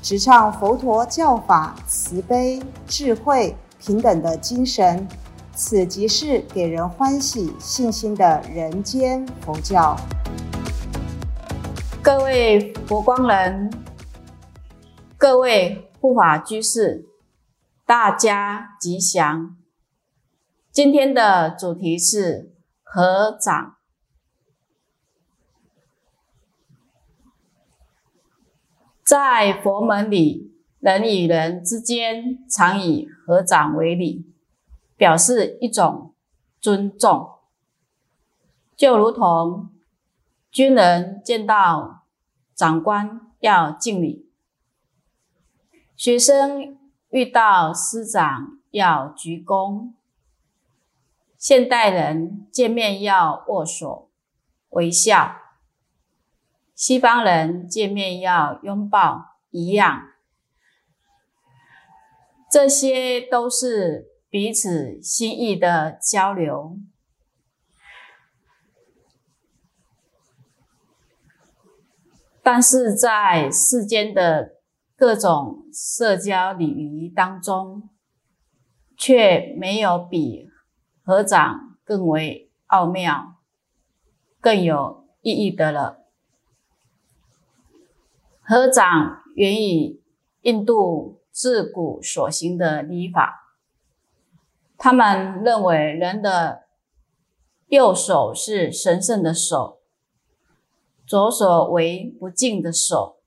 直唱佛陀教法慈悲、智慧、平等的精神。此即是给人欢喜、信心的人间佛教。各位佛光人，各位护法居士，大家吉祥。今天的主题是合掌。在佛门里，人与人之间常以合掌为礼。表示一种尊重，就如同军人见到长官要敬礼，学生遇到师长要鞠躬，现代人见面要握手微笑，西方人见面要拥抱一样，这些都是。彼此心意的交流，但是在世间的各种社交礼仪当中，却没有比合掌更为奥妙、更有意义的了。合掌源于印度自古所行的礼法。他们认为人的右手是神圣的手，左手为不敬的手，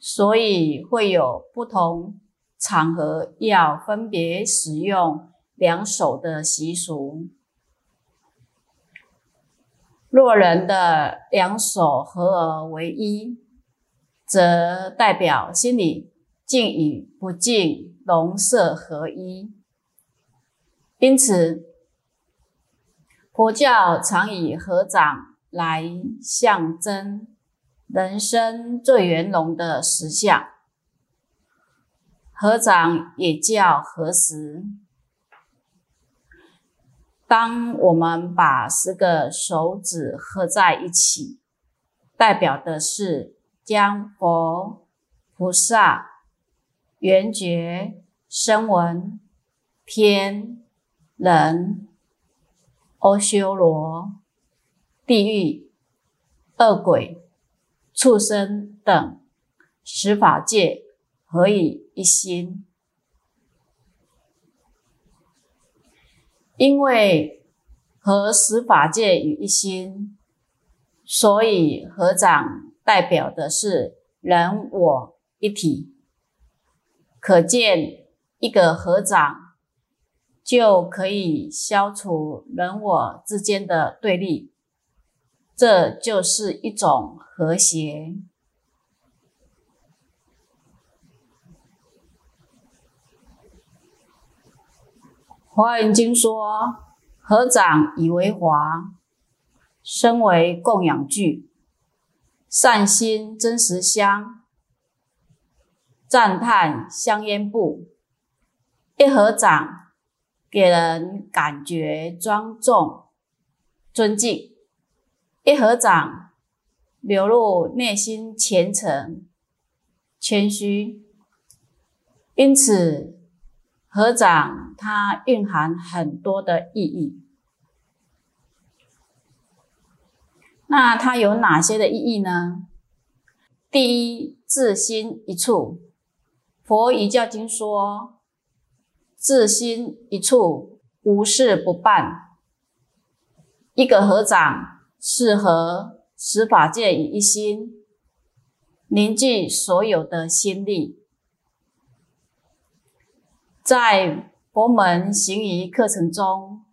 所以会有不同场合要分别使用两手的习俗。若人的两手合而为一，则代表心里敬与不敬龙色合一。因此，佛教常以合掌来象征人生最圆融的实相。合掌也叫合十。当我们把十个手指合在一起，代表的是将佛、菩萨、缘觉、声闻、天。人、阿修罗、地狱、恶鬼、畜生等十法界合以一心，因为和十法界于一心，所以合掌代表的是人我一体。可见一个合掌。就可以消除人我之间的对立，这就是一种和谐。华严经说：“合掌以为华，身为供养具，善心真实香，赞叹香烟布，一合掌。”给人感觉庄重、尊敬，一合掌流露内心虔诚、谦虚，因此合掌它蕴含很多的意义。那它有哪些的意义呢？第一，自心一处，佛遗教经说。自心一处，无事不办。一个合掌，是和十法界以一心，凝聚所有的心力。在佛门行仪课程中，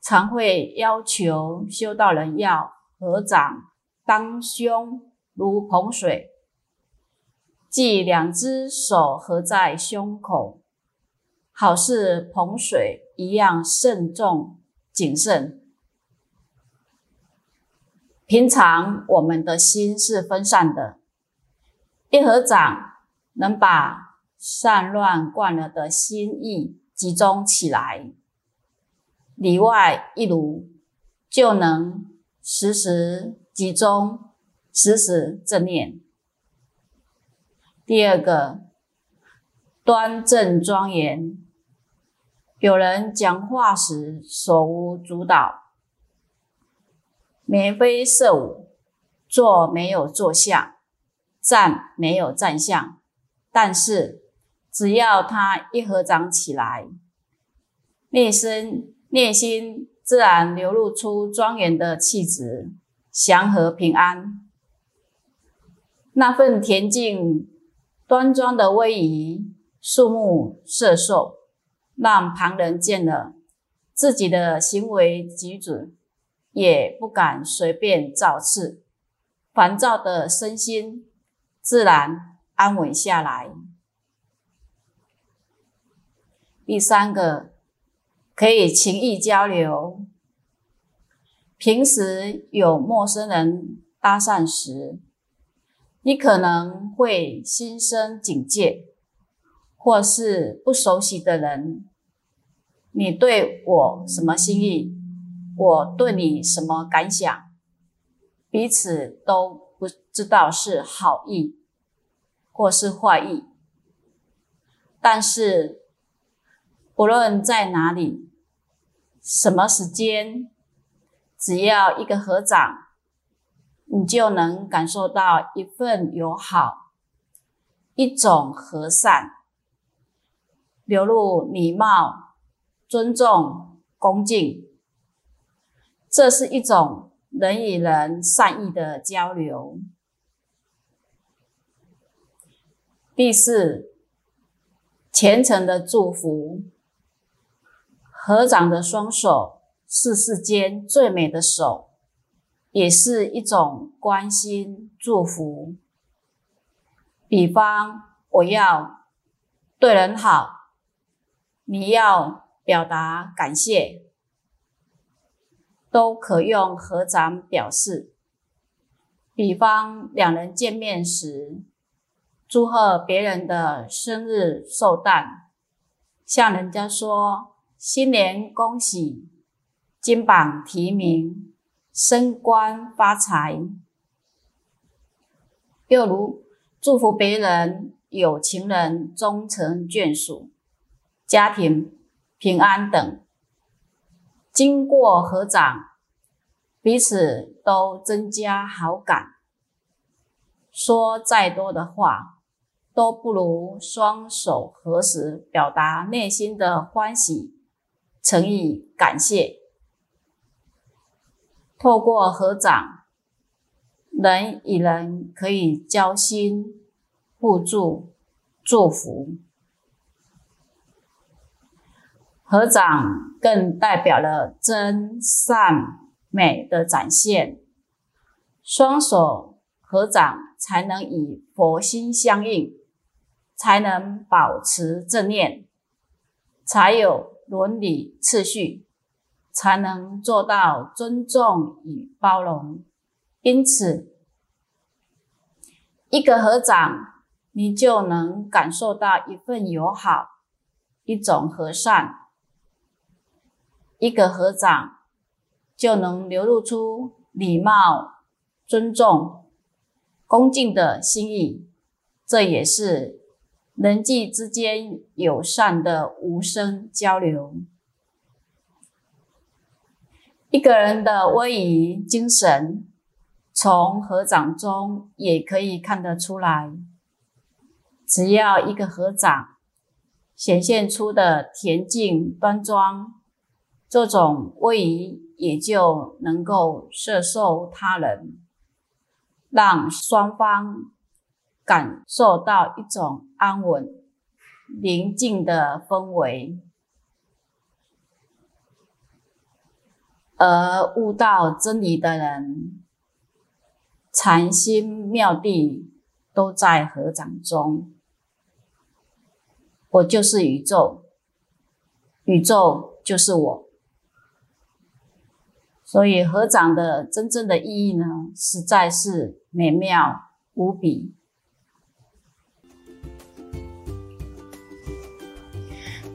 常会要求修道人要合掌当胸如捧水，即两只手合在胸口，好似捧水一样慎重谨慎。平常我们的心是分散的，一合掌能把散乱惯了的心意集中起来，里外一如，就能时时集中，时时正念。第二个，端正庄严。有人讲话时手无足蹈，眉飞色舞，坐没有坐相，站没有站相。但是只要他一合掌起来，内心内心自然流露出庄严的气质，祥和平安，那份恬静。端庄的威仪，肃穆摄受，让旁人见了自己的行为举止，也不敢随便造次，烦躁的身心自然安稳下来。第三个，可以情谊交流。平时有陌生人搭讪时，你可能会心生警戒，或是不熟悉的人，你对我什么心意，我对你什么感想，彼此都不知道是好意或是坏意。但是，不论在哪里，什么时间，只要一个合掌。你就能感受到一份友好，一种和善，流露礼貌、尊重、恭敬。这是一种人与人善意的交流。第四，虔诚的祝福，合掌的双手是世间最美的手。也是一种关心祝福。比方，我要对人好，你要表达感谢，都可用合掌表示。比方，两人见面时，祝贺别人的生日寿诞，向人家说新年恭喜，金榜题名。升官发财，又如祝福别人有情人终成眷属、家庭平安等。经过合掌，彼此都增加好感。说再多的话，都不如双手合十，表达内心的欢喜、诚意、感谢。透过合掌，人与人可以交心、互助、祝福。合掌更代表了真善美的展现。双手合掌，才能与佛心相应，才能保持正念，才有伦理次序。才能做到尊重与包容。因此，一个合掌，你就能感受到一份友好，一种和善。一个合掌，就能流露出礼貌、尊重、恭敬的心意。这也是人际之间友善的无声交流。一个人的威仪精神，从合掌中也可以看得出来。只要一个合掌，显现出的恬静端庄，这种威仪也就能够摄受他人，让双方感受到一种安稳、宁静的氛围。而悟到真理的人，禅心妙谛都在合掌中。我就是宇宙，宇宙就是我。所以合掌的真正的意义呢，实在是美妙无比。